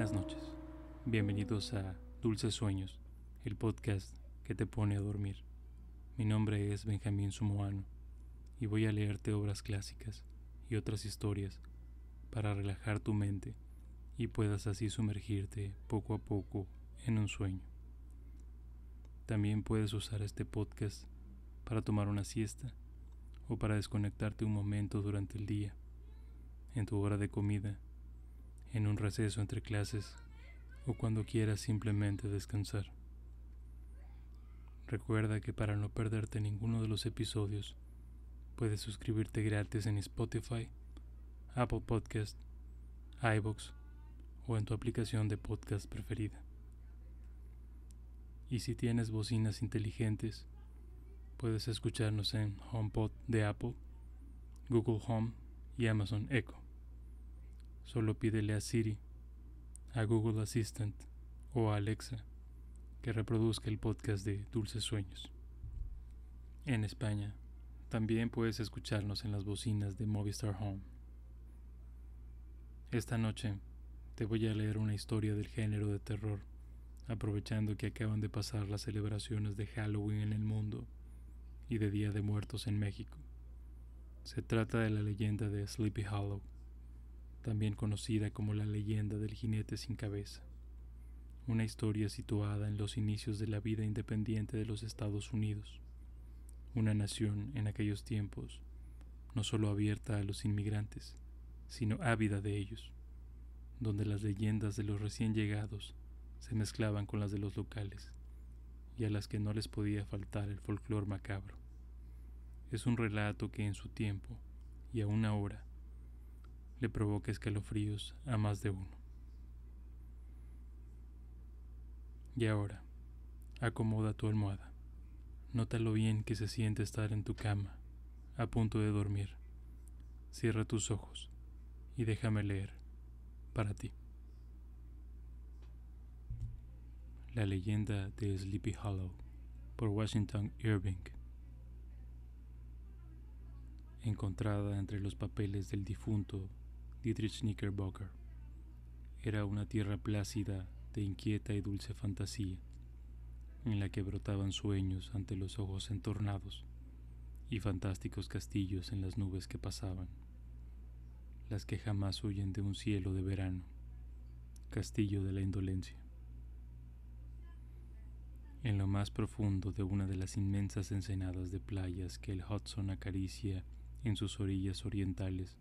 Buenas noches. Bienvenidos a Dulces Sueños, el podcast que te pone a dormir. Mi nombre es Benjamín Sumoano y voy a leerte obras clásicas y otras historias para relajar tu mente y puedas así sumergirte poco a poco en un sueño. También puedes usar este podcast para tomar una siesta o para desconectarte un momento durante el día, en tu hora de comida en un receso entre clases o cuando quieras simplemente descansar. Recuerda que para no perderte ninguno de los episodios, puedes suscribirte gratis en Spotify, Apple Podcast, iBox o en tu aplicación de podcast preferida. Y si tienes bocinas inteligentes, puedes escucharnos en HomePod de Apple, Google Home y Amazon Echo. Solo pídele a Siri, a Google Assistant o a Alexa que reproduzca el podcast de Dulces Sueños. En España, también puedes escucharnos en las bocinas de Movistar Home. Esta noche te voy a leer una historia del género de terror, aprovechando que acaban de pasar las celebraciones de Halloween en el mundo y de Día de Muertos en México. Se trata de la leyenda de Sleepy Hollow también conocida como la leyenda del jinete sin cabeza, una historia situada en los inicios de la vida independiente de los Estados Unidos, una nación en aquellos tiempos no solo abierta a los inmigrantes, sino ávida de ellos, donde las leyendas de los recién llegados se mezclaban con las de los locales, y a las que no les podía faltar el folclor macabro. Es un relato que en su tiempo, y aún ahora, le provoca escalofríos a más de uno. Y ahora, acomoda tu almohada. Nota lo bien que se siente estar en tu cama, a punto de dormir. Cierra tus ojos y déjame leer para ti. La leyenda de Sleepy Hollow por Washington Irving. Encontrada entre los papeles del difunto Dietrich Knickerbocker. Era una tierra plácida de inquieta y dulce fantasía, en la que brotaban sueños ante los ojos entornados y fantásticos castillos en las nubes que pasaban, las que jamás huyen de un cielo de verano, castillo de la indolencia. En lo más profundo de una de las inmensas ensenadas de playas que el Hudson acaricia en sus orillas orientales,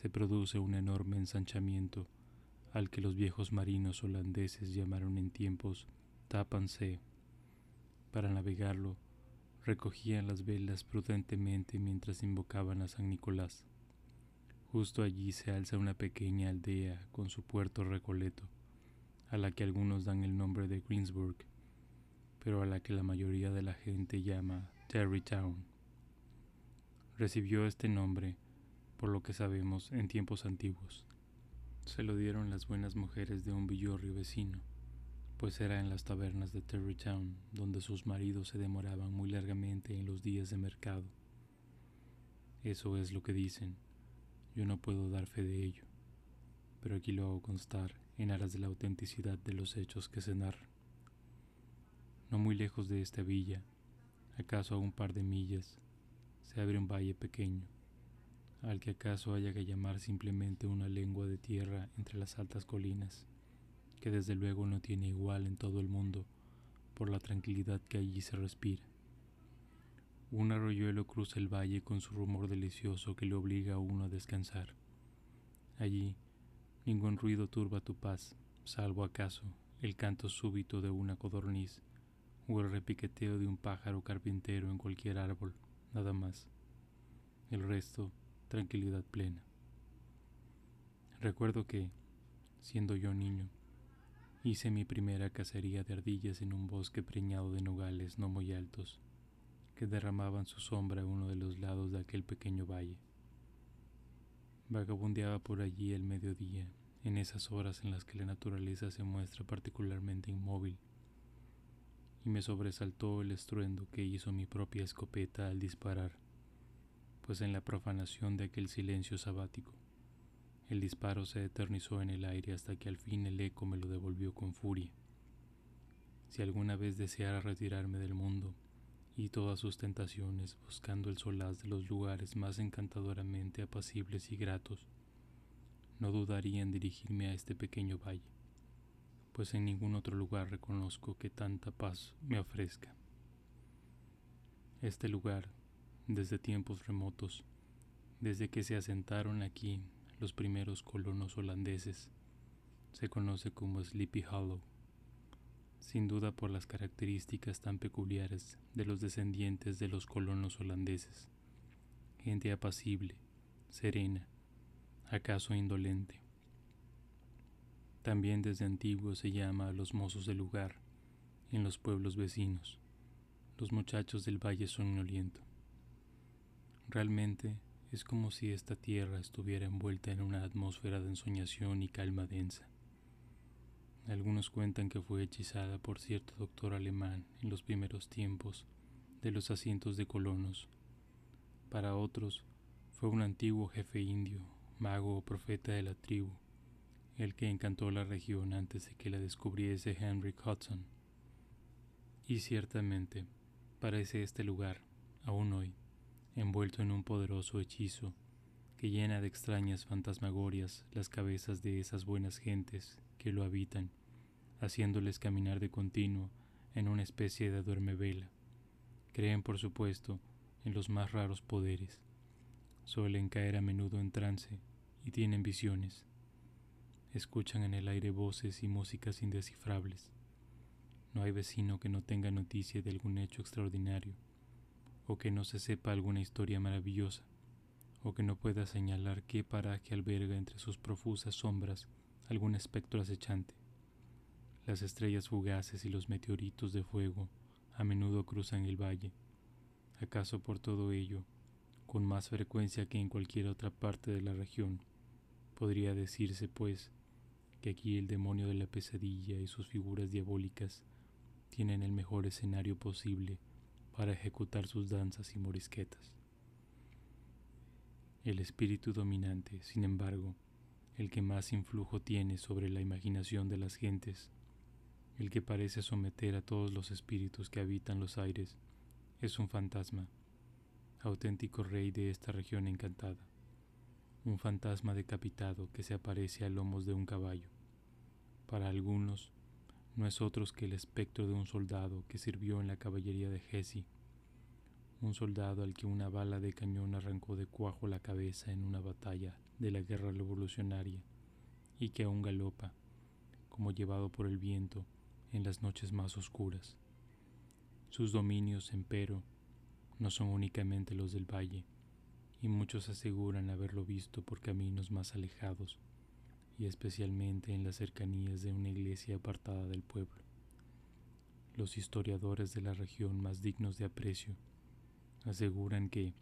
se produce un enorme ensanchamiento al que los viejos marinos holandeses llamaron en tiempos Tapansee. Para navegarlo, recogían las velas prudentemente mientras invocaban a San Nicolás. Justo allí se alza una pequeña aldea con su puerto recoleto, a la que algunos dan el nombre de Greensburg, pero a la que la mayoría de la gente llama Terrytown. Recibió este nombre por lo que sabemos en tiempos antiguos. Se lo dieron las buenas mujeres de un villorrio vecino, pues era en las tabernas de Terrytown donde sus maridos se demoraban muy largamente en los días de mercado. Eso es lo que dicen, yo no puedo dar fe de ello, pero aquí lo hago constar en aras de la autenticidad de los hechos que se narran. No muy lejos de esta villa, acaso a un par de millas, se abre un valle pequeño, al que acaso haya que llamar simplemente una lengua de tierra entre las altas colinas, que desde luego no tiene igual en todo el mundo por la tranquilidad que allí se respira. Un arroyuelo cruza el valle con su rumor delicioso que le obliga a uno a descansar. Allí ningún ruido turba tu paz, salvo acaso el canto súbito de una codorniz o el repiqueteo de un pájaro carpintero en cualquier árbol, nada más. El resto tranquilidad plena. Recuerdo que, siendo yo niño, hice mi primera cacería de ardillas en un bosque preñado de nogales no muy altos, que derramaban su sombra a uno de los lados de aquel pequeño valle. Vagabundeaba por allí el mediodía, en esas horas en las que la naturaleza se muestra particularmente inmóvil, y me sobresaltó el estruendo que hizo mi propia escopeta al disparar pues en la profanación de aquel silencio sabático, El disparo se eternizó en el aire hasta que al fin el eco me lo devolvió con furia. Si alguna vez deseara retirarme del mundo y todas sus tentaciones, buscando el solaz de los lugares más encantadoramente apacibles y gratos, no dudaría en dirigirme a este pequeño valle, pues en ningún otro lugar reconozco que tanta paz me ofrezca. Este lugar, desde tiempos remotos, desde que se asentaron aquí los primeros colonos holandeses, se conoce como Sleepy Hollow, sin duda por las características tan peculiares de los descendientes de los colonos holandeses, gente apacible, serena, acaso indolente. También desde antiguo se llama a los mozos del lugar en los pueblos vecinos, los muchachos del valle soñoliento. Realmente es como si esta tierra estuviera envuelta en una atmósfera de ensoñación y calma densa. Algunos cuentan que fue hechizada por cierto doctor alemán en los primeros tiempos de los asientos de colonos. Para otros fue un antiguo jefe indio mago o profeta de la tribu, el que encantó la región antes de que la descubriese Henry Hudson. Y ciertamente parece este lugar, aún hoy, envuelto en un poderoso hechizo que llena de extrañas fantasmagorias las cabezas de esas buenas gentes que lo habitan, haciéndoles caminar de continuo en una especie de duerme vela. Creen, por supuesto, en los más raros poderes. Suelen caer a menudo en trance y tienen visiones. Escuchan en el aire voces y músicas indescifrables. No hay vecino que no tenga noticia de algún hecho extraordinario, o que no se sepa alguna historia maravillosa, o que no pueda señalar qué paraje alberga entre sus profusas sombras algún espectro acechante. Las estrellas fugaces y los meteoritos de fuego a menudo cruzan el valle. ¿Acaso por todo ello, con más frecuencia que en cualquier otra parte de la región, Podría decirse, pues, que aquí el demonio de la pesadilla y sus figuras diabólicas tienen el mejor escenario posible para ejecutar sus danzas y morisquetas. El espíritu dominante, sin embargo, el que más influjo tiene sobre la imaginación de las gentes, el que parece someter a todos los espíritus que habitan los aires, es un fantasma, auténtico rey de esta región encantada un fantasma decapitado que se aparece a lomos de un caballo. Para algunos, no es otro que el espectro de un soldado que sirvió en la caballería de Jesse, un soldado al que una bala de cañón arrancó de cuajo la cabeza en una batalla de la guerra revolucionaria y que aún galopa, como llevado por el viento, en las noches más oscuras. Sus dominios, empero, no son únicamente los del valle, y muchos aseguran haberlo visto por caminos más alejados y especialmente en las cercanías de una iglesia apartada del pueblo. Los historiadores de la región más dignos de aprecio aseguran que,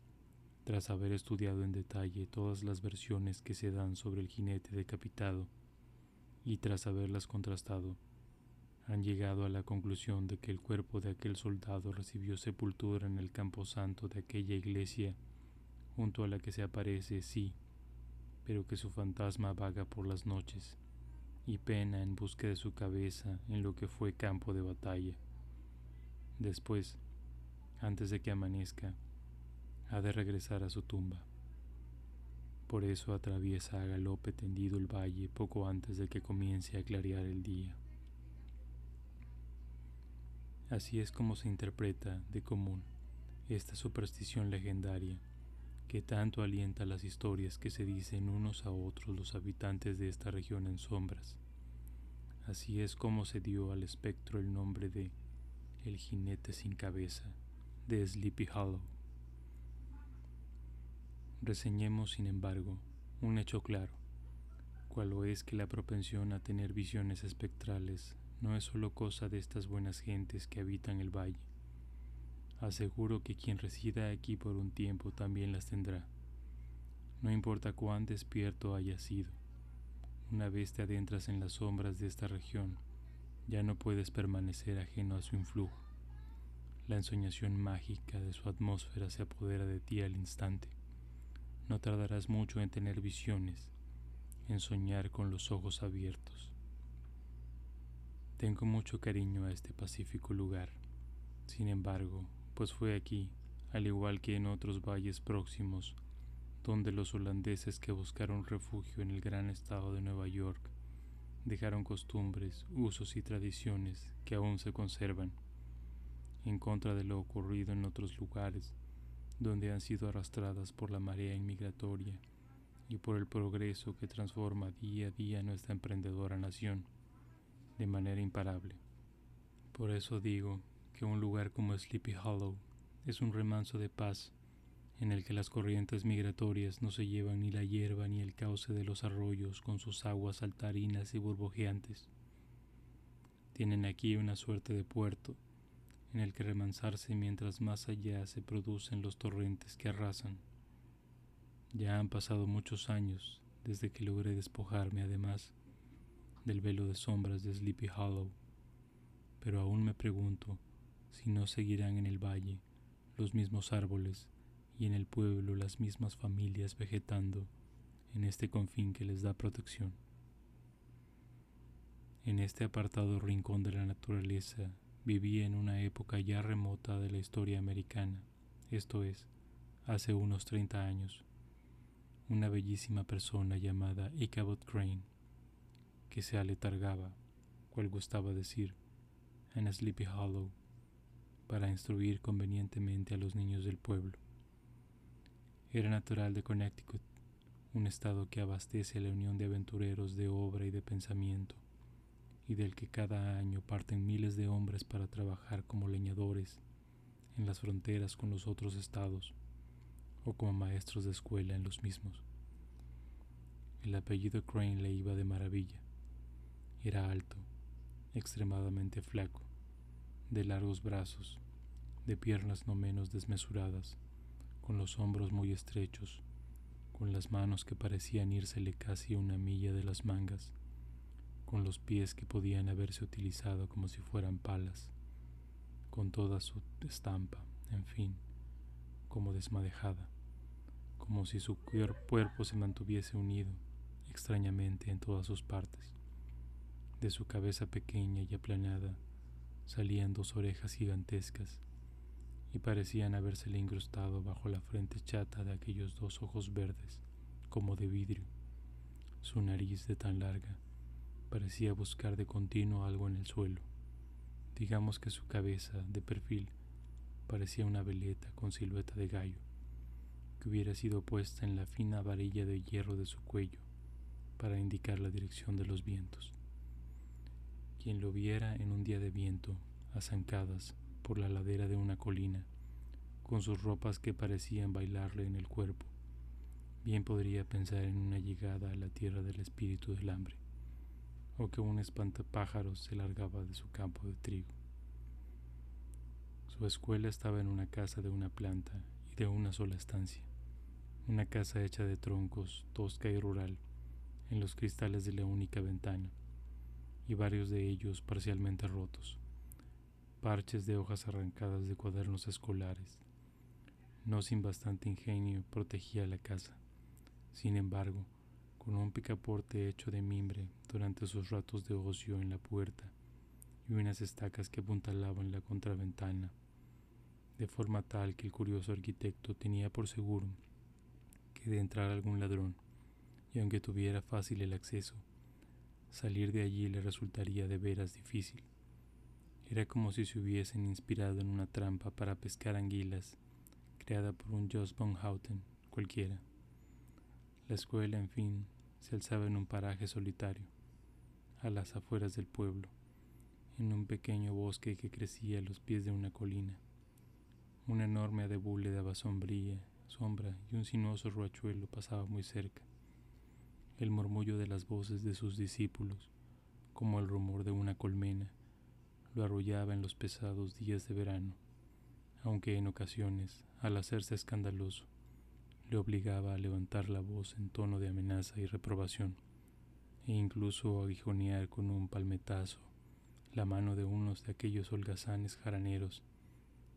tras haber estudiado en detalle todas las versiones que se dan sobre el jinete decapitado y tras haberlas contrastado, han llegado a la conclusión de que el cuerpo de aquel soldado recibió sepultura en el camposanto de aquella iglesia junto a la que se aparece, sí, pero que su fantasma vaga por las noches y pena en busca de su cabeza en lo que fue campo de batalla. Después, antes de que amanezca, ha de regresar a su tumba. Por eso atraviesa a galope tendido el valle poco antes de que comience a clarear el día. Así es como se interpreta de común esta superstición legendaria que tanto alienta las historias que se dicen unos a otros los habitantes de esta región en sombras. Así es como se dio al espectro el nombre de el jinete sin cabeza de Sleepy Hollow. Reseñemos, sin embargo, un hecho claro, cual es que la propensión a tener visiones espectrales no es solo cosa de estas buenas gentes que habitan el valle, Aseguro que quien resida aquí por un tiempo también las tendrá. No importa cuán despierto haya sido. Una vez te adentras en las sombras de esta región, ya no puedes permanecer ajeno a su influjo. La ensoñación mágica de su atmósfera se apodera de ti al instante. No tardarás mucho en tener visiones, en soñar con los ojos abiertos. Tengo mucho cariño a este pacífico lugar. Sin embargo, pues fue aquí, al igual que en otros valles próximos, donde los holandeses que buscaron refugio en el gran estado de Nueva York dejaron costumbres, usos y tradiciones que aún se conservan, en contra de lo ocurrido en otros lugares donde han sido arrastradas por la marea inmigratoria y por el progreso que transforma día a día nuestra emprendedora nación de manera imparable. Por eso digo que un lugar como Sleepy Hollow es un remanso de paz en el que las corrientes migratorias no se llevan ni la hierba ni el cauce de los arroyos con sus aguas saltarinas y burbujeantes. Tienen aquí una suerte de puerto en el que remansarse mientras más allá se producen los torrentes que arrasan. Ya han pasado muchos años desde que logré despojarme además del velo de sombras de Sleepy Hollow, pero aún me pregunto si no seguirán en el valle los mismos árboles y en el pueblo las mismas familias vegetando en este confín que les da protección. En este apartado rincón de la naturaleza vivía en una época ya remota de la historia americana, esto es, hace unos 30 años, una bellísima persona llamada Ichabod Crane, que se aletargaba, cual gustaba decir, en Sleepy Hollow, para instruir convenientemente a los niños del pueblo. Era natural de Connecticut, un estado que abastece a la unión de aventureros de obra y de pensamiento, y del que cada año parten miles de hombres para trabajar como leñadores en las fronteras con los otros estados o como maestros de escuela en los mismos. El apellido Crane le iba de maravilla. Era alto, extremadamente flaco, de largos brazos, de piernas no menos desmesuradas, con los hombros muy estrechos, con las manos que parecían írsele casi una milla de las mangas, con los pies que podían haberse utilizado como si fueran palas, con toda su estampa, en fin, como desmadejada, como si su cuerpo se mantuviese unido extrañamente en todas sus partes. De su cabeza pequeña y aplanada salían dos orejas gigantescas y parecían habérsele incrustado bajo la frente chata de aquellos dos ojos verdes, como de vidrio. Su nariz de tan larga parecía buscar de continuo algo en el suelo. Digamos que su cabeza, de perfil, parecía una veleta con silueta de gallo, que hubiera sido puesta en la fina varilla de hierro de su cuello para indicar la dirección de los vientos. Quien lo viera en un día de viento, a zancadas por la ladera de una colina, con sus ropas que parecían bailarle en el cuerpo, bien podría pensar en una llegada a la tierra del espíritu del hambre o que un espantapájaros se largaba de su campo de trigo. Su escuela estaba en una casa de una planta y de una sola estancia, una casa hecha de troncos, tosca y rural, en los cristales de la única ventana, y varios de ellos parcialmente rotos, parches de hojas arrancadas de cuadernos escolares. No sin bastante ingenio protegía la casa. Sin embargo, con un picaporte hecho de mimbre durante sus ratos de ocio en la puerta y unas estacas que apuntalaban la contraventana, de forma tal que el curioso arquitecto tenía por seguro que de entrar algún ladrón, y aunque tuviera fácil el acceso, salir de allí le resultaría de veras difícil. Era como si se hubiesen inspirado en una trampa para pescar anguilas, creada por un Jos von Houten cualquiera. La escuela, en fin, se alzaba en un paraje solitario, a las afueras del pueblo, en un pequeño bosque que crecía a los pies de una colina. Un enorme adebule daba sombría, sombra y un sinuoso ruachuelo pasaba muy cerca. El murmullo de las voces de sus discípulos, como el rumor de una colmena, lo arrullaba en los pesados días de verano, aunque en ocasiones, al hacerse escandaloso, le obligaba a levantar la voz en tono de amenaza y reprobación, e incluso a aguijonear con un palmetazo la mano de unos de aquellos holgazanes jaraneros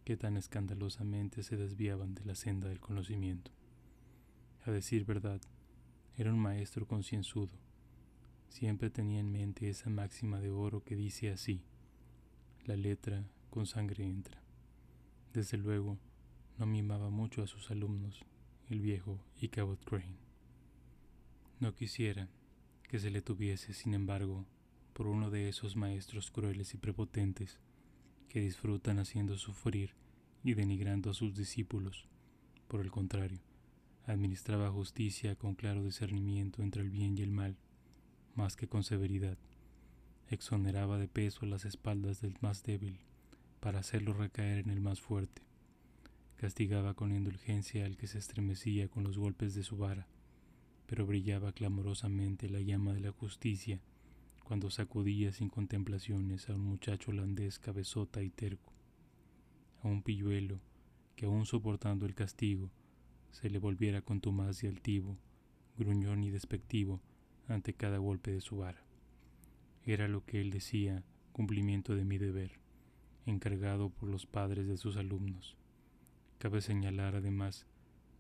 que tan escandalosamente se desviaban de la senda del conocimiento. A decir verdad, Era un maestro concienzudo. Siempre tenía en mente esa máxima de oro que dice así, la letra con sangre entra. Desde luego, no mimaba mucho a sus alumnos, el viejo Ichabod Crane. No quisiera que se le tuviese, sin embargo, por uno de esos maestros crueles y prepotentes que disfrutan haciendo sufrir y denigrando a sus discípulos. Por el contrario, administraba justicia con claro discernimiento entre el bien y el mal, más que con severidad. Exoneraba de peso las espaldas del más débil para hacerlo recaer en el más fuerte. Castigaba con indulgencia al que se estremecía con los golpes de su vara, pero brillaba clamorosamente la llama de la justicia cuando sacudía sin contemplaciones a un muchacho holandés cabezota y terco, a un pilluelo que aún soportando el castigo se le volviera contumaz y altivo, gruñón y despectivo ante cada golpe de su vara. Era lo que él decía, cumplimiento de mi deber, encargado por los padres de sus alumnos. Cabe señalar además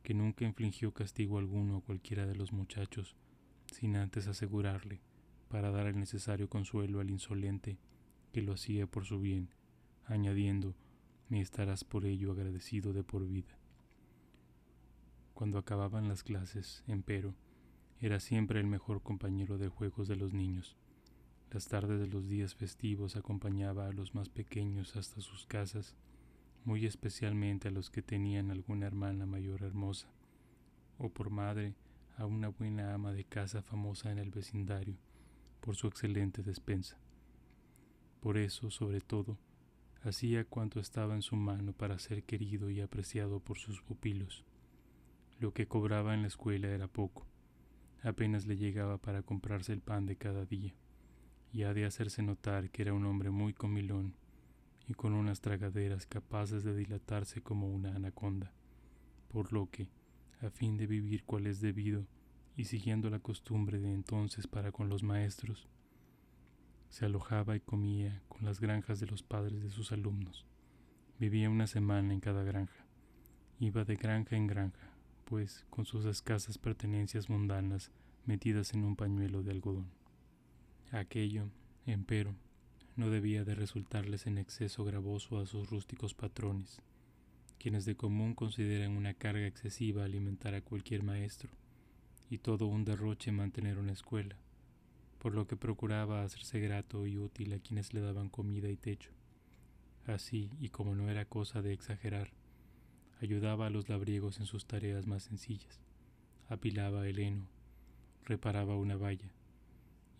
que nunca infligió castigo alguno a cualquiera de los muchachos, sin antes asegurarle, para dar el necesario consuelo al insolente, que lo hacía por su bien, añadiendo, me estarás por ello agradecido de por vida. Cuando acababan las clases, empero, era siempre el mejor compañero de juegos de los niños. Las tardes de los días festivos acompañaba a los más pequeños hasta sus casas, muy especialmente a los que tenían alguna hermana mayor hermosa, o por madre a una buena ama de casa famosa en el vecindario por su excelente despensa. Por eso, sobre todo, hacía cuanto estaba en su mano para ser querido y apreciado por sus pupilos. Lo que cobraba en la escuela era poco, apenas le llegaba para comprarse el pan de cada día, y ha de hacerse notar que era un hombre muy comilón y con unas tragaderas capaces de dilatarse como una anaconda, por lo que, a fin de vivir cual es debido, y siguiendo la costumbre de entonces para con los maestros, se alojaba y comía con las granjas de los padres de sus alumnos. Vivía una semana en cada granja. Iba de granja en granja, pues con sus escasas pertenencias mundanas metidas en un pañuelo de algodón. Aquello, empero, no debía de resultarles en exceso gravoso a sus rústicos patrones, quienes de común consideran una carga excesiva alimentar a cualquier maestro, y todo un derroche mantener una escuela, por lo que procuraba hacerse grato y útil a quienes le daban comida y techo. Así, y como no era cosa de exagerar, ayudaba a los labriegos en sus tareas más sencillas, apilaba el heno, reparaba una valla,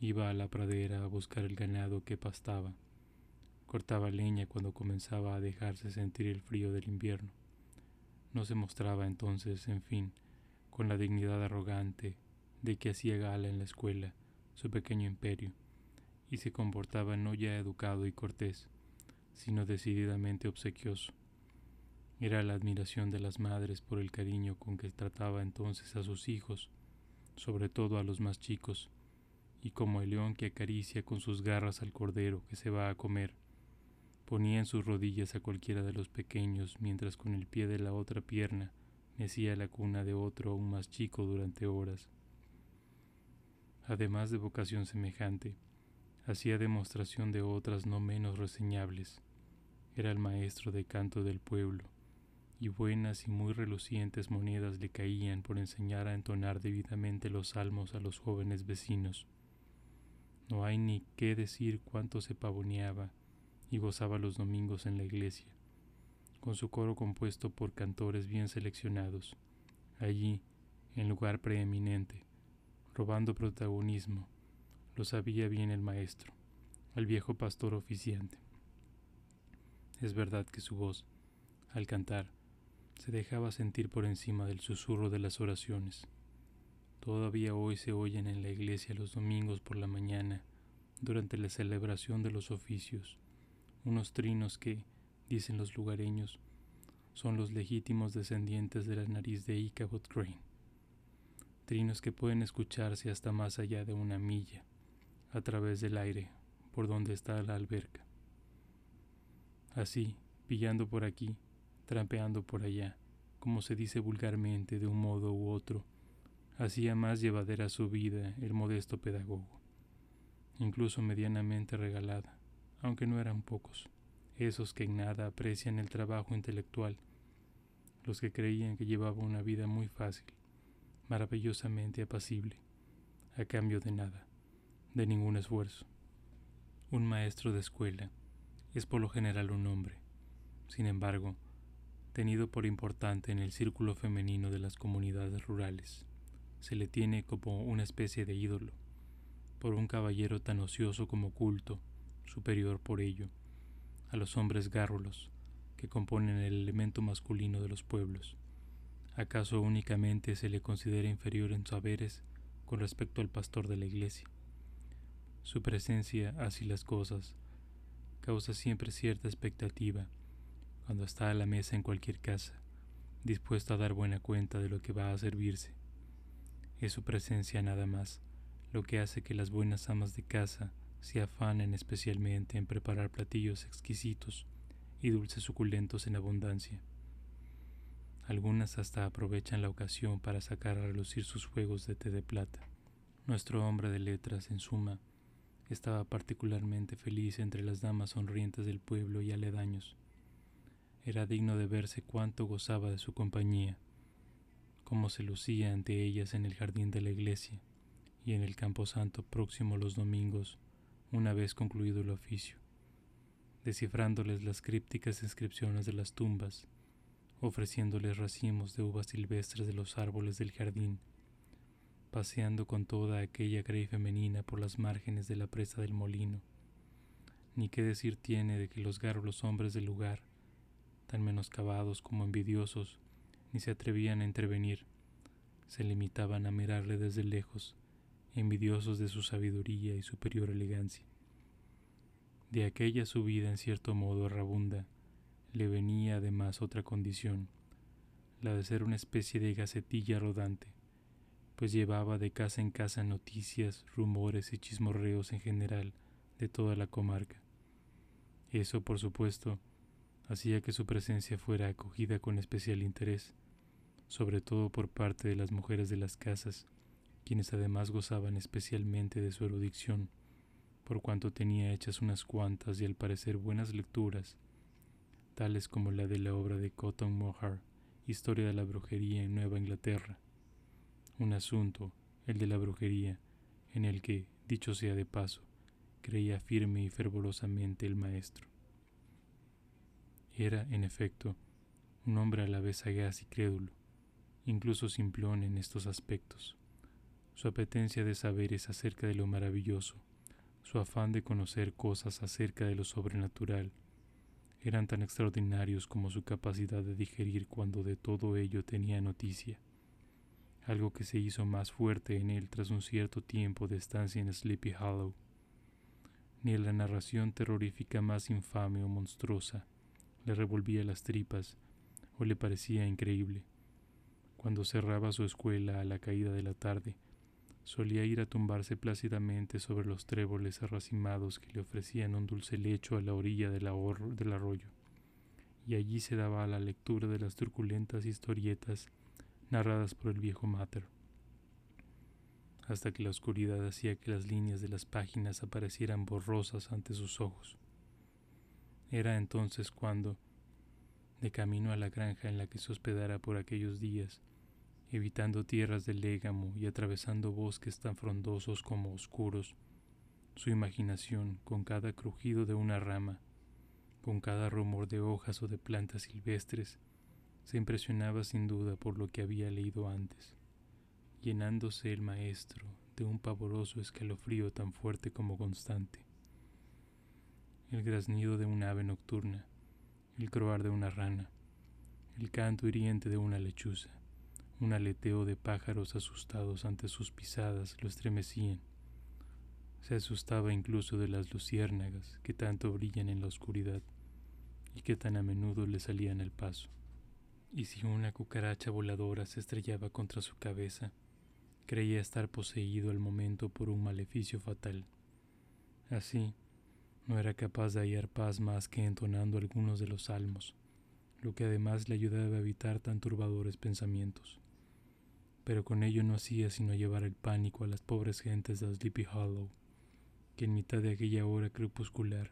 iba a la pradera a buscar el ganado que pastaba, cortaba leña cuando comenzaba a dejarse sentir el frío del invierno. No se mostraba entonces, en fin, con la dignidad arrogante de que hacía gala en la escuela su pequeño imperio, y se comportaba no ya educado y cortés, sino decididamente obsequioso era la admiración de las madres por el cariño con que trataba entonces a sus hijos, sobre todo a los más chicos, y como el león que acaricia con sus garras al cordero que se va a comer, ponía en sus rodillas a cualquiera de los pequeños mientras con el pie de la otra pierna mecía la cuna de otro aún más chico durante horas. Además de vocación semejante, hacía demostración de otras no menos reseñables. Era el maestro de canto del pueblo, y buenas y muy relucientes monedas le caían por enseñar a entonar debidamente los salmos a los jóvenes vecinos. No hay ni qué decir cuánto se pavoneaba y gozaba los domingos en la iglesia, con su coro compuesto por cantores bien seleccionados, allí, en lugar preeminente, robando protagonismo, lo sabía bien el maestro, el viejo pastor oficiante. Es verdad que su voz, al cantar, se dejaba sentir por encima del susurro de las oraciones. Todavía hoy se oyen en la iglesia los domingos por la mañana, durante la celebración de los oficios, unos trinos que, dicen los lugareños, son los legítimos descendientes de la nariz de Ichabod Crane. Trinos que pueden escucharse hasta más allá de una milla, a través del aire, por donde está la alberca. Así, pillando por aquí, trampeando por allá, como se dice vulgarmente de un modo u otro, hacía más llevadera su vida el modesto pedagogo, incluso medianamente regalada, aunque no eran pocos, esos que en nada aprecian el trabajo intelectual, los que creían que llevaba una vida muy fácil, maravillosamente apacible, a cambio de nada, de ningún esfuerzo. Un maestro de escuela es por lo general un hombre, sin embargo, tenido por importante en el círculo femenino de las comunidades rurales se le tiene como una especie de ídolo, por un caballero tan ocioso como culto, superior por ello, a los hombres gárrulos que componen el elemento masculino de los pueblos. ¿Acaso únicamente se le considera inferior en saberes con respecto al pastor de la iglesia? Su presencia, así las cosas, causa siempre cierta expectativa cuando está a la mesa en cualquier casa, dispuesto a dar buena cuenta de lo que va a servirse es su presencia nada más, lo que hace que las buenas amas de casa se afanen especialmente en preparar platillos exquisitos y dulces suculentos en abundancia. Algunas hasta aprovechan la ocasión para sacar a relucir sus juegos de té de plata. Nuestro hombre de letras, en suma, estaba particularmente feliz entre las damas sonrientes del pueblo y aledaños. Era digno de verse cuánto gozaba de su compañía cómo se lucía ante ellas en el jardín de la iglesia y en el camposanto próximo los domingos, una vez concluido el oficio, descifrándoles las crípticas inscripciones de las tumbas, ofreciéndoles racimos de uvas silvestres de los árboles del jardín, paseando con toda aquella grey femenina por las márgenes de la presa del molino. Ni qué decir tiene de que los garros hombres del lugar, tan menoscabados como envidiosos, ni se atrevían a intervenir, se limitaban a mirarle desde lejos, envidiosos de su sabiduría y superior elegancia. De aquella subida en cierto modo errabunda, le venía además otra condición, la de ser una especie de gacetilla rodante, pues llevaba de casa en casa noticias, rumores y chismorreos en general de toda la comarca. Eso, por supuesto, hacía que su presencia fuera acogida con especial interés, sobre todo por parte de las mujeres de las casas, quienes además gozaban especialmente de su erudición, por cuanto tenía hechas unas cuantas y al parecer buenas lecturas, tales como la de la obra de Cotton Mohar, Historia de la Brujería en Nueva Inglaterra, un asunto, el de la brujería, en el que, dicho sea de paso, creía firme y fervorosamente el maestro. Era, en efecto, un hombre a la vez sagaz y crédulo, incluso simplón en estos aspectos. Su apetencia de saberes acerca de lo maravilloso, su afán de conocer cosas acerca de lo sobrenatural, eran tan extraordinarios como su capacidad de digerir cuando de todo ello tenía noticia, algo que se hizo más fuerte en él tras un cierto tiempo de estancia en Sleepy Hollow. Ni la narración terrorífica más infame o monstruosa le revolvía las tripas o le parecía increíble. Cuando cerraba su escuela a la caída de la tarde, solía ir a tumbarse plácidamente sobre los tréboles arracimados que le ofrecían un dulce lecho a la orilla del, arroyo, y allí se daba a la lectura de las turbulentas historietas narradas por el viejo Mater, hasta que la oscuridad hacía que las líneas de las páginas aparecieran borrosas ante sus ojos. Era entonces cuando, de camino a la granja en la que se hospedara por aquellos días, evitando tierras de légamo y atravesando bosques tan frondosos como oscuros, su imaginación, con cada crujido de una rama, con cada rumor de hojas o de plantas silvestres, se impresionaba sin duda por lo que había leído antes, llenándose el maestro de un pavoroso escalofrío tan fuerte como constante el graznido de un ave nocturna, el croar de una rana, el canto hiriente de una lechuza, un aleteo de pájaros asustados ante sus pisadas lo estremecían. Se asustaba incluso de las luciérnagas que tanto brillan en la oscuridad y que tan a menudo le salían al paso. Y si una cucaracha voladora se estrellaba contra su cabeza, creía estar poseído al momento por un maleficio fatal. Así, no era capaz de hallar paz más que entonando algunos de los salmos, lo que además le ayudaba a evitar tan turbadores pensamientos. pero con ello no hacía sino llevar el pánico a las pobres gentes de Sleepy Hollow, que en mitad de aquella hora crepuscular,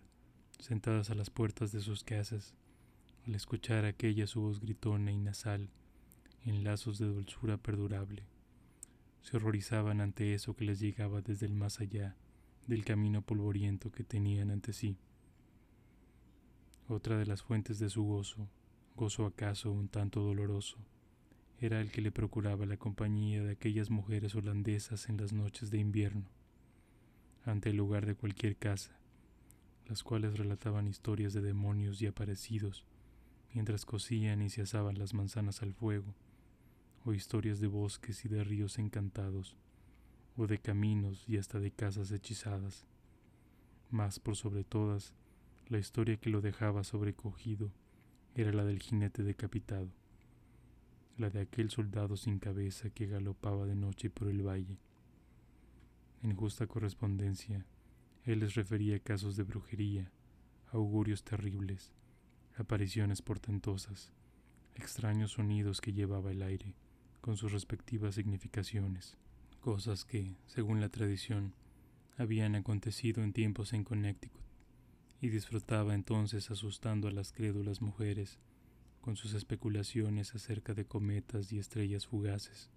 sentadas a las puertas de sus casas, al escuchar aquella su voz gritona y nasal, en lazos de dulzura perdurable, se horrorizaban ante eso que les llegaba desde el más allá del camino polvoriento que tenían ante sí. Otra de las fuentes de su gozo, gozo acaso un tanto doloroso, era el que le procuraba la compañía de aquellas mujeres holandesas en las noches de invierno, ante el lugar de cualquier casa, las cuales relataban historias de demonios y aparecidos, mientras cocían y se asaban las manzanas al fuego, o historias de bosques y de ríos encantados, o de caminos y hasta de casas hechizadas. Mas por sobre todas, la historia que lo dejaba sobrecogido era la del jinete decapitado, la de aquel soldado sin cabeza que galopaba de noche por el valle. En justa correspondencia, él les refería casos de brujería, augurios terribles, apariciones portentosas, extraños sonidos que llevaba el aire, con sus respectivas significaciones, cosas que, según la tradición, habían acontecido en tiempos en Connecticut, y disfrutaba entonces asustando a las crédulas mujeres con sus especulaciones acerca de cometas y estrellas fugaces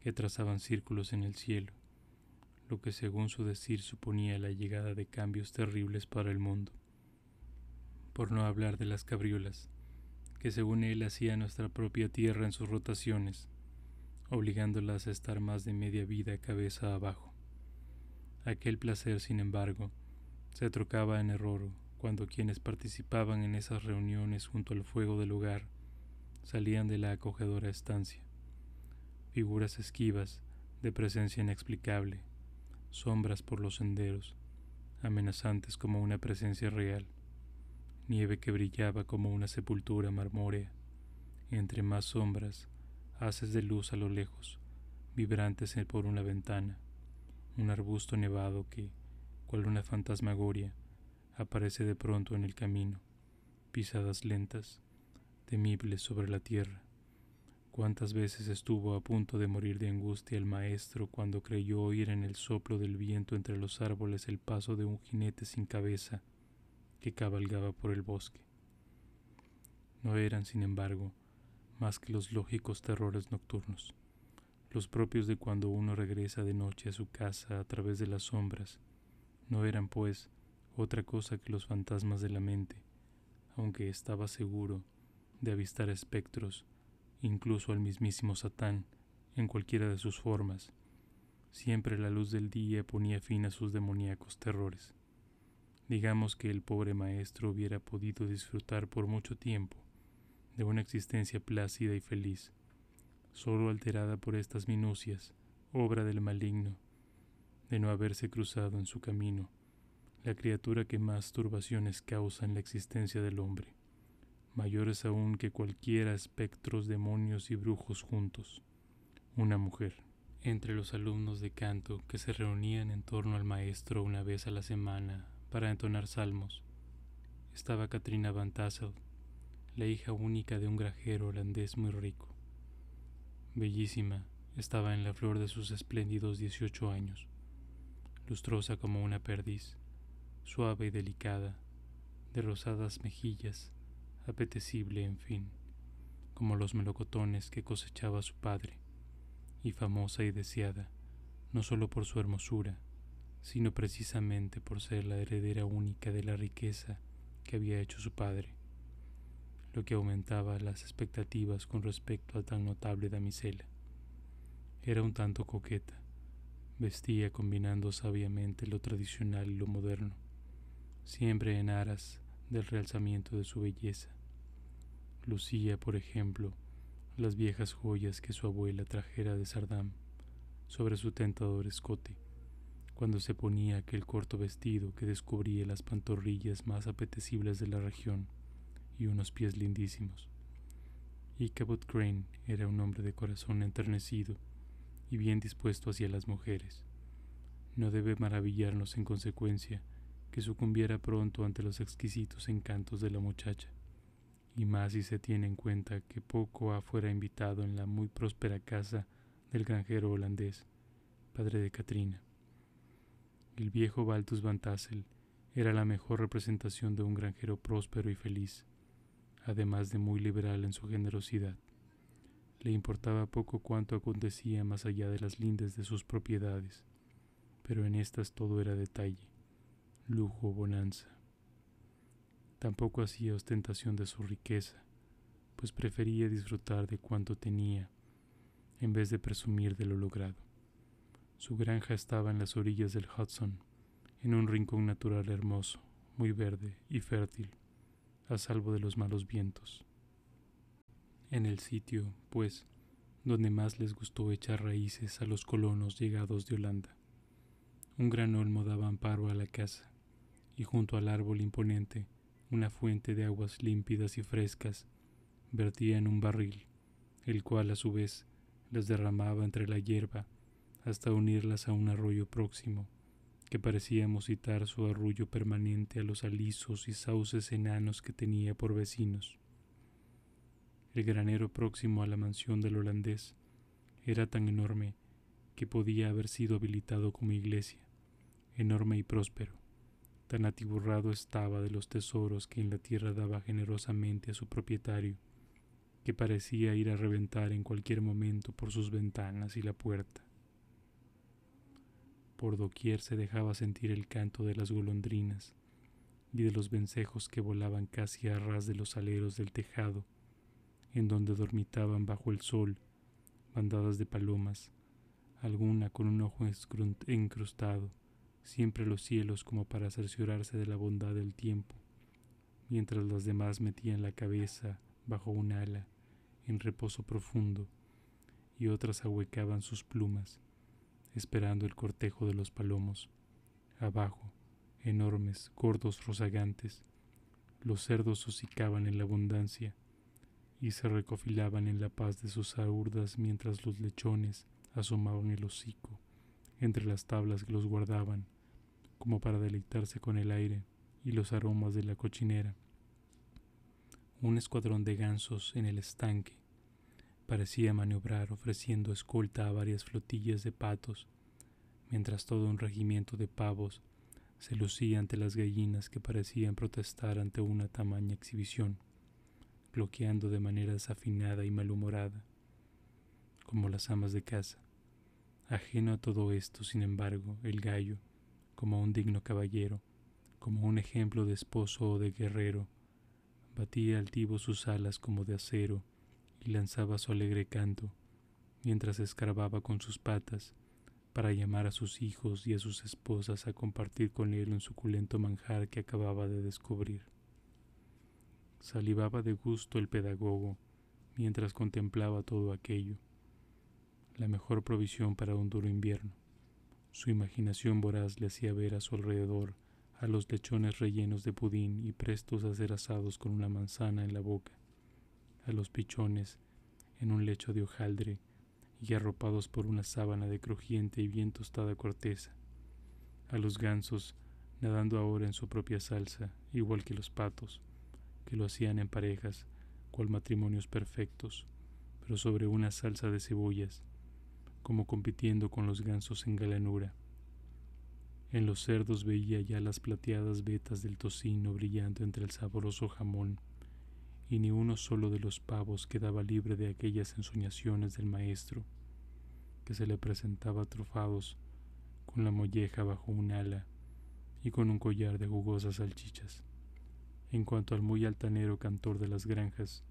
que trazaban círculos en el cielo, lo que según su decir suponía la llegada de cambios terribles para el mundo. Por no hablar de las cabriolas, que según él hacía nuestra propia tierra en sus rotaciones, obligándolas a estar más de media vida cabeza abajo. Aquel placer, sin embargo, se trocaba en error cuando quienes participaban en esas reuniones junto al fuego del hogar salían de la acogedora estancia. Figuras esquivas, de presencia inexplicable, sombras por los senderos, amenazantes como una presencia real, nieve que brillaba como una sepultura marmórea, entre más sombras, haces de luz a lo lejos, vibrantes por una ventana, un arbusto nevado que, cual una fantasmagoria, aparece de pronto en el camino, pisadas lentas, temibles sobre la tierra. Cuántas veces estuvo a punto de morir de angustia el maestro cuando creyó oír en el soplo del viento entre los árboles el paso de un jinete sin cabeza que cabalgaba por el bosque. No eran, sin embargo, más que los lógicos terrores nocturnos, los propios de cuando uno regresa de noche a su casa a través de las sombras, no eran pues otra cosa que los fantasmas de la mente, aunque estaba seguro de avistar espectros, incluso al mismísimo Satán, en cualquiera de sus formas. Siempre la luz del día ponía fin a sus demoníacos terrores. Digamos que el pobre maestro hubiera podido disfrutar por mucho tiempo de una existencia plácida y feliz, solo alterada por estas minucias, obra del maligno, de no haberse cruzado en su camino, la criatura que más turbaciones causa en la existencia del hombre, mayores aún que cualquiera espectros, demonios y brujos juntos, una mujer. Entre los alumnos de canto que se reunían en torno al maestro una vez a la semana para entonar salmos, estaba Katrina Van Tassel, la hija única de un grajero holandés muy rico. Bellísima, estaba en la flor de sus espléndidos dieciocho años, lustrosa como una perdiz, suave y delicada, de rosadas mejillas, apetecible, en fin, como los melocotones que cosechaba su padre, y famosa y deseada, no solo por su hermosura, sino precisamente por ser la heredera única de la riqueza que había hecho su padre lo que aumentaba las expectativas con respecto a tan notable damisela. Era un tanto coqueta, vestía combinando sabiamente lo tradicional y lo moderno, siempre en aras del realzamiento de su belleza. Lucía, por ejemplo, las viejas joyas que su abuela trajera de Sardam sobre su tentador escote, cuando se ponía aquel corto vestido que descubría las pantorrillas más apetecibles de la región y unos pies lindísimos. Y Crane era un hombre de corazón enternecido y bien dispuesto hacia las mujeres. No debe maravillarnos en consecuencia que sucumbiera pronto ante los exquisitos encantos de la muchacha, y más si se tiene en cuenta que poco ha fuera invitado en la muy próspera casa del granjero holandés, padre de Katrina. El viejo Baltus Van Tassel era la mejor representación de un granjero próspero y feliz, además de muy liberal en su generosidad. Le importaba poco cuanto acontecía más allá de las lindes de sus propiedades, pero en estas todo era detalle, lujo, bonanza. Tampoco hacía ostentación de su riqueza, pues prefería disfrutar de cuanto tenía en vez de presumir de lo logrado. Su granja estaba en las orillas del Hudson, en un rincón natural hermoso, muy verde y fértil, a salvo de los malos vientos. En el sitio, pues, donde más les gustó echar raíces a los colonos llegados de Holanda. Un gran olmo daba amparo a la casa, y junto al árbol imponente, una fuente de aguas límpidas y frescas vertía en un barril, el cual a su vez las derramaba entre la hierba hasta unirlas a un arroyo próximo, que parecía musitar su arrullo permanente a los alisos y sauces enanos que tenía por vecinos. El granero próximo a la mansión del holandés era tan enorme que podía haber sido habilitado como iglesia, enorme y próspero. Tan atiburrado estaba de los tesoros que en la tierra daba generosamente a su propietario que parecía ir a reventar en cualquier momento por sus ventanas y la puerta. Por doquier se dejaba sentir el canto de las golondrinas y de los vencejos que volaban casi a ras de los aleros del tejado, en donde dormitaban bajo el sol bandadas de palomas, alguna con un ojo encrustado, siempre los cielos como para cerciorarse de la bondad del tiempo, mientras las demás metían la cabeza bajo un ala, en reposo profundo, y otras ahuecaban sus plumas, esperando el cortejo de los palomos. Abajo, enormes, gordos rozagantes, los cerdos hocicaban en la abundancia y se recofilaban en la paz de sus aurdas mientras los lechones asomaban el hocico entre las tablas que los guardaban, como para deleitarse con el aire y los aromas de la cochinera un escuadrón de gansos en el estanque. Parecía maniobrar ofreciendo escolta a varias flotillas de patos, mientras todo un regimiento de pavos se lucía ante las gallinas que parecían protestar ante una tamaña exhibición, bloqueando de manera desafinada y malhumorada, como las amas de casa. Ajeno a todo esto, sin embargo, el gallo, como un digno caballero, como un ejemplo de esposo o de guerrero, batía altivo sus alas como de acero y lanzaba su alegre canto, mientras escarbaba con sus patas para llamar a sus hijos y a sus esposas a compartir con él un suculento manjar que acababa de descubrir. Salivaba de gusto el pedagogo mientras contemplaba todo aquello, la mejor provisión para un duro invierno. Su imaginación voraz le hacía ver a su alrededor a los lechones rellenos de pudín y prestos a ser asados con una manzana en la boca, a los pichones en un lecho de hojaldre y arropados por una sábana de crujiente y bien tostada corteza, a los gansos nadando ahora en su propia salsa, igual que los patos, que lo hacían en parejas, cual matrimonios perfectos, pero sobre una salsa de cebollas, como compitiendo con los gansos en galanura. En los cerdos veía ya las plateadas vetas del tocino brillando entre el sabroso jamón, y ni uno solo de los pavos quedaba libre de aquellas ensoñaciones del maestro, que se le presentaba trofados con la molleja bajo un ala y con un collar de jugosas salchichas. En cuanto al muy altanero cantor de las granjas,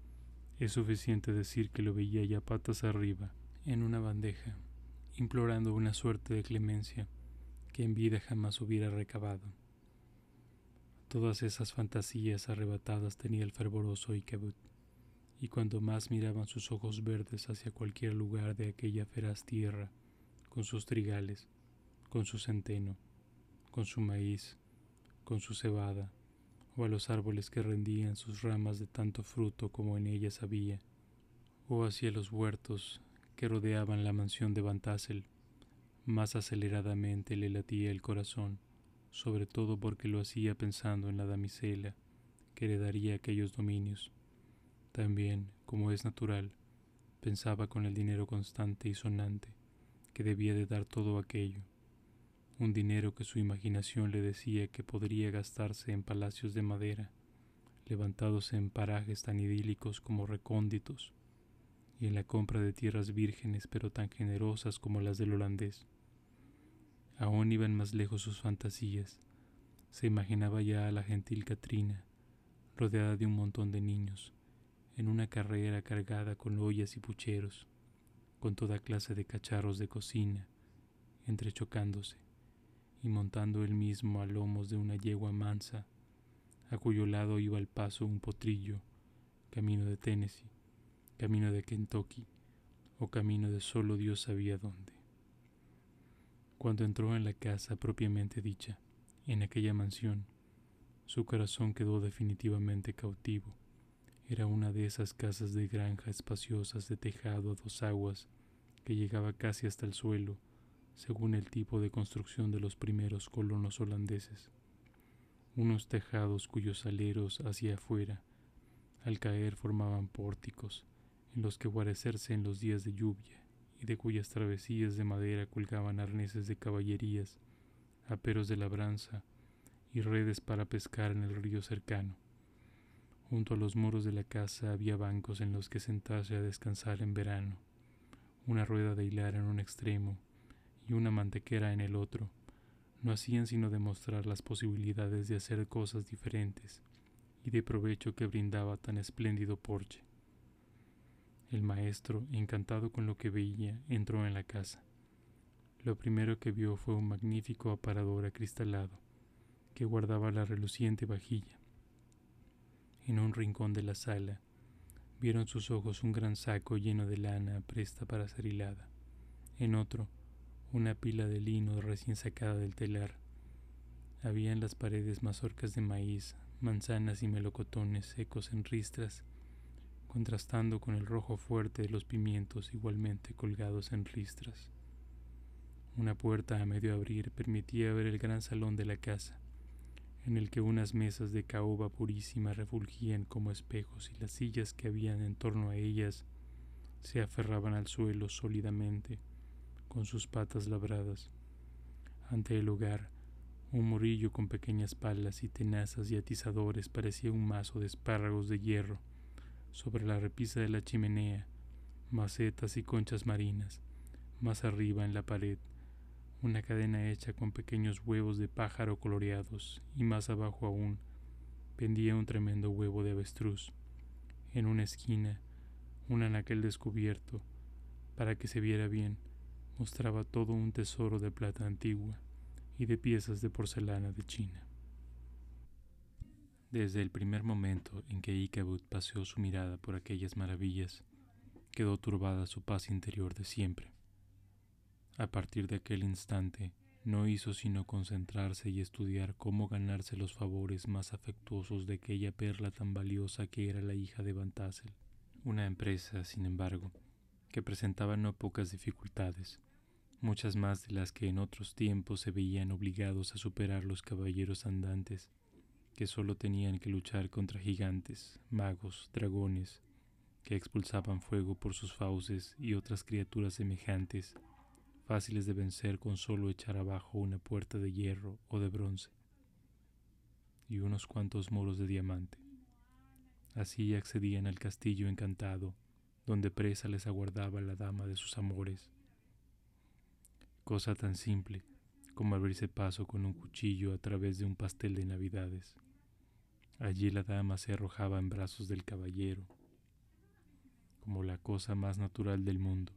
es suficiente decir que lo veía ya patas arriba, en una bandeja, implorando una suerte de clemencia que en vida jamás hubiera recabado. Todas esas fantasías arrebatadas tenía el fervoroso Ikebut, y cuando más miraban sus ojos verdes hacia cualquier lugar de aquella feraz tierra, con sus trigales, con su centeno, con su maíz, con su cebada, o a los árboles que rendían sus ramas de tanto fruto como en ellas había, o hacia los huertos que rodeaban la mansión de Van más aceleradamente le latía el corazón, sobre todo porque lo hacía pensando en la damisela que heredaría aquellos dominios. También, como es natural, Pensaba con el dinero constante y sonante que debía de dar todo aquello, un dinero que su imaginación le decía que podría gastarse en palacios de madera, levantados en parajes tan idílicos como recónditos, y en la compra de tierras vírgenes pero tan generosas como las del holandés. Aún iban más lejos sus fantasías. Se imaginaba ya a la gentil Katrina, rodeada de un montón de niños, en una carrera cargada con ollas y pucheros, con toda clase de cacharros de cocina, entrechocándose y montando él mismo a lomos de una yegua mansa, a cuyo lado iba al paso un potrillo, camino de Tennessee, camino de Kentucky o camino de solo Dios sabía dónde. Cuando entró en la casa propiamente dicha, en aquella mansión, su corazón quedó definitivamente cautivo. Era una de esas casas de granja espaciosas de tejado a dos aguas que llegaba casi hasta el suelo, según el tipo de construcción de los primeros colonos holandeses. Unos tejados cuyos aleros hacia afuera, al caer, formaban pórticos, en los que guarecerse en los días de lluvia y de cuyas travesías de madera colgaban arneses de caballerías, aperos de labranza y redes para pescar en el río cercano. Junto a los muros de la casa había bancos en los que sentarse a descansar en verano, una rueda de hilar en un extremo y una mantequera en el otro, no hacían sino demostrar las posibilidades de hacer cosas diferentes y de provecho que brindaba tan espléndido porche. El maestro, encantado con lo que veía, entró en la casa. Lo primero que vio fue un magnífico aparador acristalado que guardaba la reluciente vajilla. En un rincón de la sala vieron sus ojos un gran saco lleno de lana presta para ser hilada. En otro, una pila de lino recién sacada del telar. Había en las paredes mazorcas de maíz, manzanas y melocotones secos en ristras contrastando con el rojo fuerte de los pimientos igualmente colgados en ristras. Una puerta a medio abrir permitía ver el gran salón de la casa, en el que unas mesas de caoba purísima refulgían como espejos y las sillas que habían en torno a ellas se aferraban al suelo sólidamente con sus patas labradas. Ante el hogar, un morillo con pequeñas palas y tenazas y atizadores parecía un mazo de espárragos de hierro sobre la repisa de la chimenea, macetas y conchas marinas, más arriba en la pared, una cadena hecha con pequeños huevos de pájaro coloreados y más abajo aún pendía un tremendo huevo de avestruz. En una esquina, un anaquel descubierto, para que se viera bien, mostraba todo un tesoro de plata antigua y de piezas de porcelana de China. Desde el primer momento en que Ichabod paseó su mirada por aquellas maravillas, quedó turbada su paz interior de siempre. A partir de aquel instante, no hizo sino concentrarse y estudiar cómo ganarse los favores más afectuosos de aquella perla tan valiosa que era la hija de Van Tassel. Una empresa, sin embargo, que presentaba no pocas dificultades, muchas más de las que en otros tiempos se veían obligados a superar los caballeros andantes que solo tenían que luchar contra gigantes, magos, dragones, que expulsaban fuego por sus fauces y otras criaturas semejantes, fáciles de vencer con solo echar abajo una puerta de hierro o de bronce, y unos cuantos moros de diamante. Así accedían al castillo encantado, donde presa les aguardaba la dama de sus amores. Cosa tan simple como abrirse paso con un cuchillo a través de un pastel de navidades. Allí la dama se arrojaba en brazos del caballero, como la cosa más natural del mundo.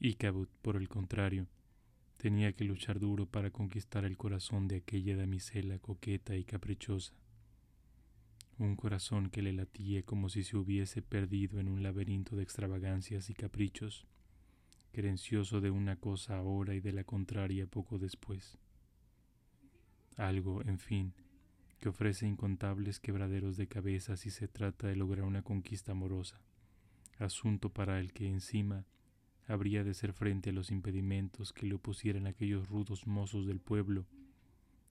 Y Cabot, por el contrario, tenía que luchar duro para conquistar el corazón de aquella damisela coqueta y caprichosa, un corazón que le latía como si se hubiese perdido en un laberinto de extravagancias y caprichos, querencioso de una cosa ahora y de la contraria poco después. Algo, en fin, que ofrece incontables quebraderos de cabeza si se trata de lograr una conquista amorosa, asunto para el que encima habría de ser frente a los impedimentos que le opusieran aquellos rudos mozos del pueblo,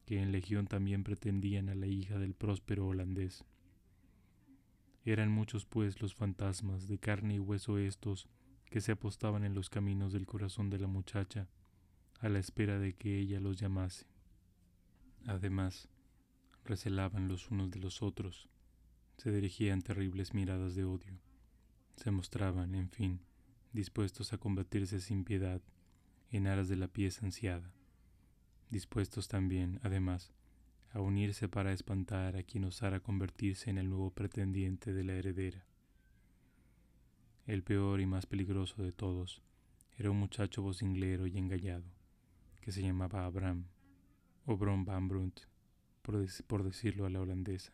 que en legión también pretendían a la hija del próspero holandés. Eran muchos pues los fantasmas de carne y hueso estos que se apostaban en los caminos del corazón de la muchacha, a la espera de que ella los llamase. Además, recelaban los unos de los otros, se dirigían terribles miradas de odio, se mostraban, en fin, dispuestos a combatirse sin piedad en aras de la pieza ansiada, dispuestos también, además, a unirse para espantar a quien osara convertirse en el nuevo pretendiente de la heredera. El peor y más peligroso de todos era un muchacho vocinglero y engallado, que se llamaba Abraham, o Bron Van Brunt, por, decirlo a la holandesa.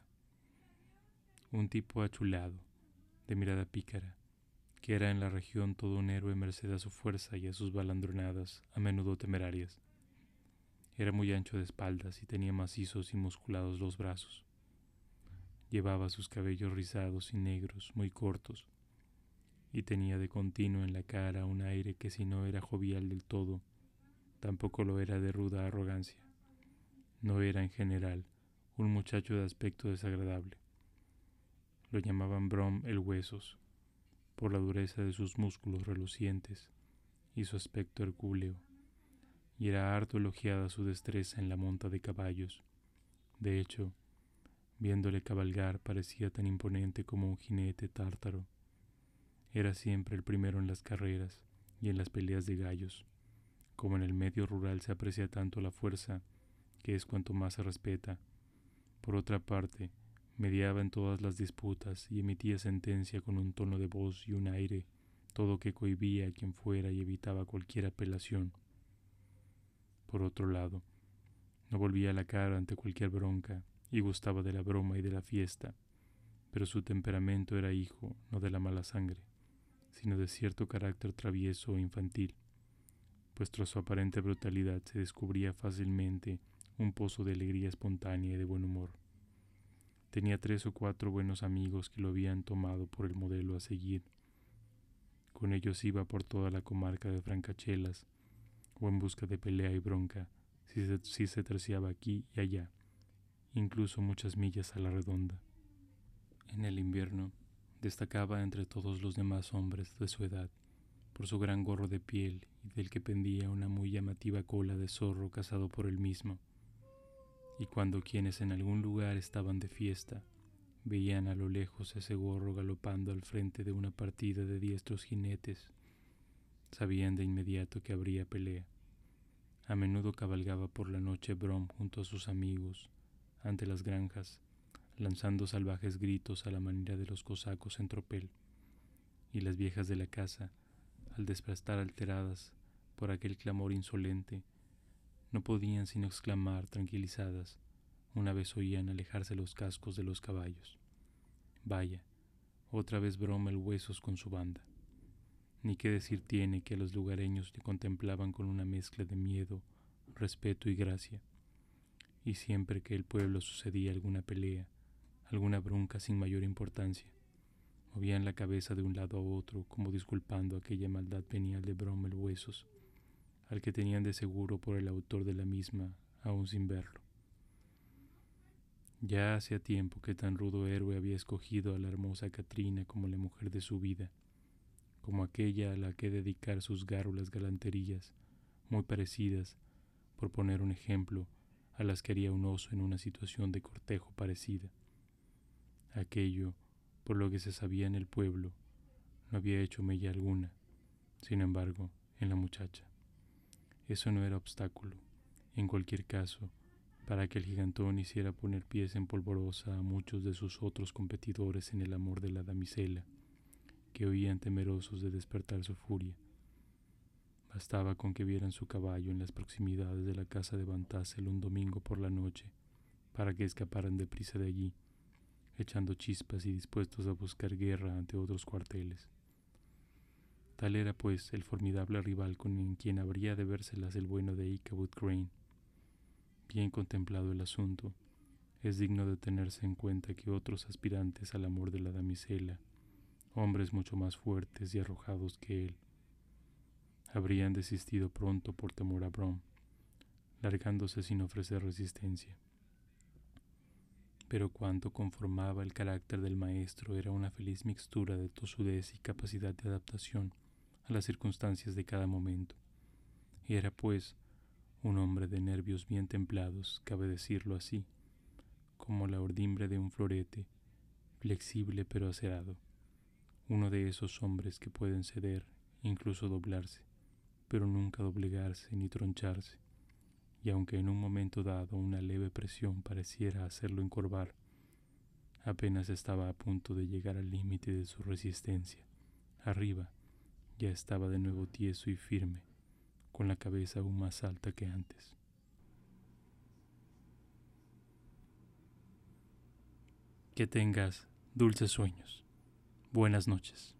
Un tipo achulado, de mirada pícara, que era en la región todo un héroe merced a su fuerza y a sus balandronadas, a menudo temerarias. Era muy ancho de espaldas y tenía macizos y musculados los brazos. Llevaba sus cabellos rizados y negros, muy cortos, y tenía de continuo en la cara un aire que si no era jovial del todo, tampoco lo era de ruda arrogancia. No era en general un muchacho de aspecto desagradable. Lo llamaban Brom el Huesos, por la dureza de sus músculos relucientes y su aspecto hercúleo y era harto elogiada su destreza en la monta de caballos. De hecho, viéndole cabalgar parecía tan imponente como un jinete tártaro. Era siempre el primero en las carreras y en las peleas de gallos. Como en el medio rural se aprecia tanto la fuerza, que es cuanto más se respeta. Por otra parte, mediaba en todas las disputas y emitía sentencia con un tono de voz y un aire, todo que cohibía a quien fuera y evitaba cualquier apelación. Por otro lado, no volvía la cara ante cualquier bronca y gustaba de la broma y de la fiesta, pero su temperamento era hijo no de la mala sangre, sino de cierto carácter travieso o infantil, pues tras su aparente brutalidad se descubría fácilmente un pozo de alegría espontánea y de buen humor. Tenía tres o cuatro buenos amigos que lo habían tomado por el modelo a seguir. Con ellos iba por toda la comarca de Francachelas, o en busca de pelea y bronca, si se, si se terciaba aquí y allá, incluso muchas millas a la redonda. En el invierno destacaba entre todos los demás hombres de su edad por su gran gorro de piel y del que pendía una muy llamativa cola de zorro cazado por él mismo. Y cuando quienes en algún lugar estaban de fiesta veían a lo lejos ese gorro galopando al frente de una partida de diestros jinetes, sabían de inmediato que habría pelea. A menudo cabalgaba por la noche Brom junto a sus amigos ante las granjas, lanzando salvajes gritos a la manera de los cosacos en tropel, y las viejas de la casa, al despertar alteradas por aquel clamor insolente, no podían sino exclamar tranquilizadas una vez oían alejarse los cascos de los caballos. Vaya, otra vez broma el huesos con su banda. Ni qué decir tiene que los lugareños le contemplaban con una mezcla de miedo, respeto y gracia. Y siempre que el pueblo sucedía alguna pelea, alguna bronca sin mayor importancia, movían la cabeza de un lado a otro como disculpando aquella maldad venial de Bromel Huesos, al que tenían de seguro por el autor de la misma, aún sin verlo. Ya hacía tiempo que tan rudo héroe había escogido a la hermosa Catrina como la mujer de su vida, como aquella a la que dedicar sus gárrulas galanterías, muy parecidas, por poner un ejemplo, a las que haría un oso en una situación de cortejo parecida. Aquello, por lo que se sabía en el pueblo, no había hecho mella alguna, sin embargo, en la muchacha. Eso no era obstáculo, en cualquier caso, para que el gigantón hiciera poner pies en polvorosa a muchos de sus otros competidores en el amor de la damisela que oían temerosos de despertar su furia. Bastaba con que vieran su caballo en las proximidades de la casa de Van Tassel un domingo por la noche, para que escaparan deprisa de allí, echando chispas y dispuestos a buscar guerra ante otros cuarteles. Tal era, pues, el formidable rival con quien habría de vérselas el bueno de Ichabod Crane. Bien contemplado el asunto, es digno de tenerse en cuenta que otros aspirantes al amor de la damisela hombres mucho más fuertes y arrojados que él. Habrían desistido pronto por temor a Brom, largándose sin ofrecer resistencia. pero cuanto conformaba el carácter del maestro era una feliz mixtura de tosudez y capacidad de adaptación las circunstancias de cada momento. Era, pues, un hombre de nervios bien templados, cabe decirlo así, como la ordimbre de un florete, flexible pero acerado, uno de esos hombres que pueden ceder, incluso doblarse, pero nunca doblegarse ni troncharse, y aunque en un momento dado una leve presión pareciera hacerlo encorvar, apenas estaba a punto de llegar al límite de su resistencia. Arriba ya estaba de nuevo tieso y firme, con la cabeza aún más alta que antes. Que tengas dulces sueños. Buenas noches.